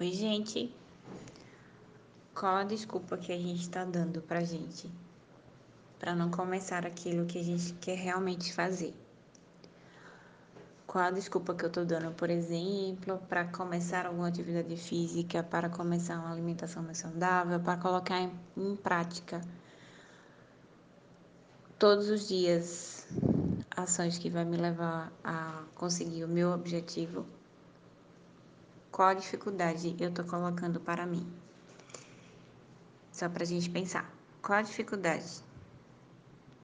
Oi, gente. Qual a desculpa que a gente está dando pra gente para não começar aquilo que a gente quer realmente fazer? Qual a desculpa que eu tô dando, por exemplo, para começar alguma atividade física, para começar uma alimentação mais saudável, para colocar em, em prática todos os dias ações que vai me levar a conseguir o meu objetivo? Qual a dificuldade eu tô colocando para mim? Só para a gente pensar. Qual a dificuldade?